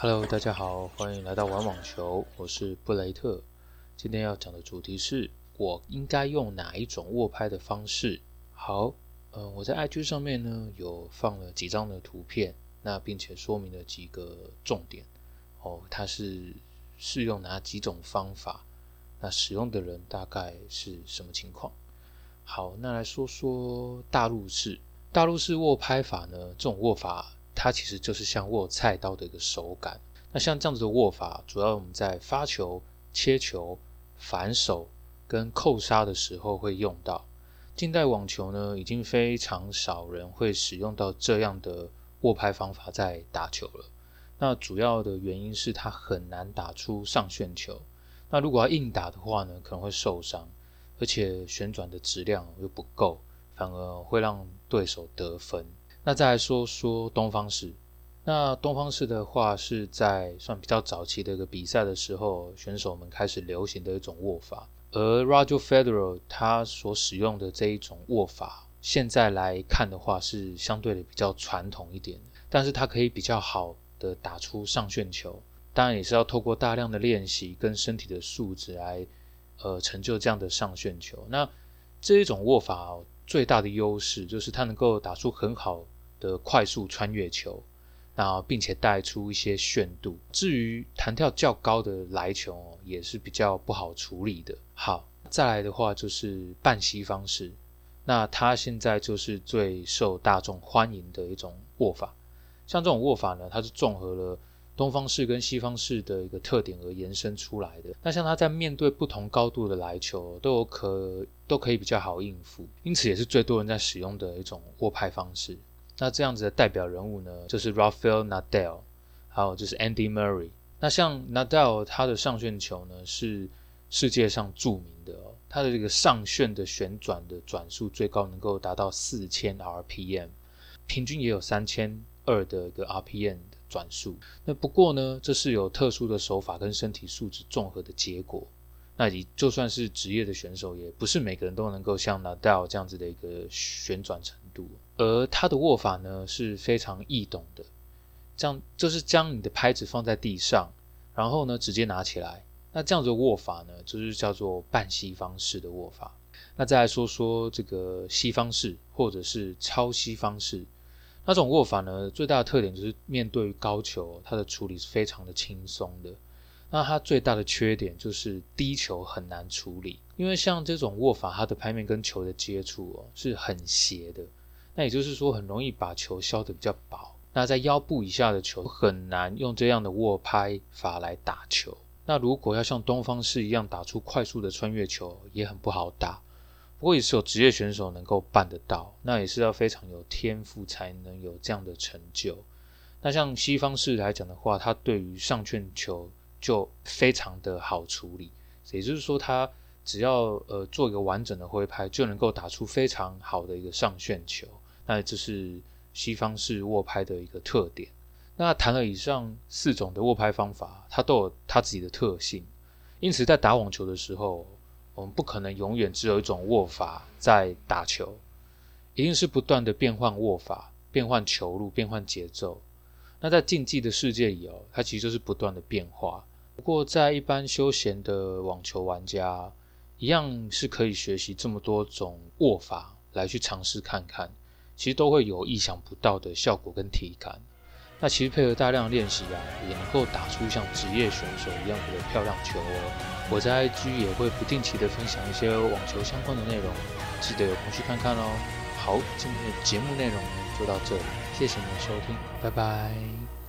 Hello，大家好，欢迎来到玩网球，我是布雷特。今天要讲的主题是我应该用哪一种握拍的方式。好，嗯，我在 IG 上面呢有放了几张的图片，那并且说明了几个重点。哦，它是适用哪几种方法？那使用的人大概是什么情况？好，那来说说大陆式。大陆式握拍法呢，这种握法它其实就是像握菜刀的一个手感。那像这样子的握法，主要我们在发球、切球、反手跟扣杀的时候会用到。近代网球呢，已经非常少人会使用到这样的握拍方法在打球了。那主要的原因是它很难打出上旋球。那如果要硬打的话呢，可能会受伤，而且旋转的质量又不够。反而会让对手得分。那再来说说东方式。那东方式的话，是在算比较早期的一个比赛的时候，选手们开始流行的一种握法。而 Roger Federer 他所使用的这一种握法，现在来看的话是相对的比较传统一点，但是它可以比较好的打出上旋球。当然也是要透过大量的练习跟身体的素质来，呃，成就这样的上旋球。那这一种握法。最大的优势就是它能够打出很好的快速穿越球，那并且带出一些炫度。至于弹跳较高的来球，也是比较不好处理的。好，再来的话就是半吸方式，那它现在就是最受大众欢迎的一种握法。像这种握法呢，它是综合了。东方式跟西方式的一个特点而延伸出来的。那像他在面对不同高度的来球，都有可都可以比较好应付，因此也是最多人在使用的一种握拍方式。那这样子的代表人物呢，就是 Rafael Nadal，还有就是 Andy Murray。那像 Nadal 他的上旋球呢，是世界上著名的哦，他的这个上旋的旋转的转速最高能够达到四千 RPM，平均也有三千二的一个 RPM。转速，那不过呢，这是有特殊的手法跟身体素质综合的结果。那你就算是职业的选手，也不是每个人都能够像 Nadal 这样子的一个旋转程度。而他的握法呢是非常易懂的，这样就是将你的拍子放在地上，然后呢直接拿起来。那这样子的握法呢，就是叫做半西方式的握法。那再来说说这个西方式或者是超西方式。那种握法呢，最大的特点就是面对高球，它的处理是非常的轻松的。那它最大的缺点就是低球很难处理，因为像这种握法，它的拍面跟球的接触哦是很斜的，那也就是说很容易把球削得比较薄。那在腰部以下的球很难用这样的握拍法来打球。那如果要像东方式一样打出快速的穿越球，也很不好打。不过也是有职业选手能够办得到，那也是要非常有天赋才能有这样的成就。那像西方式来讲的话，它对于上旋球就非常的好处理，也就是说，它只要呃做一个完整的挥拍，就能够打出非常好的一个上旋球。那这是西方式握拍的一个特点。那谈了以上四种的握拍方法，它都有它自己的特性，因此在打网球的时候。我们不可能永远只有一种握法在打球，一定是不断的变换握法、变换球路、变换节奏。那在竞技的世界里哦，它其实就是不断的变化。不过在一般休闲的网球玩家，一样是可以学习这么多种握法来去尝试看看，其实都会有意想不到的效果跟体感。那其实配合大量练习啊，也能够打出像职业选手一样的漂亮球哦。我在 IG 也会不定期的分享一些网球相关的内容，记得有空去看看哦。好，今天的节目内容呢就到这里，谢谢你的收听，拜拜。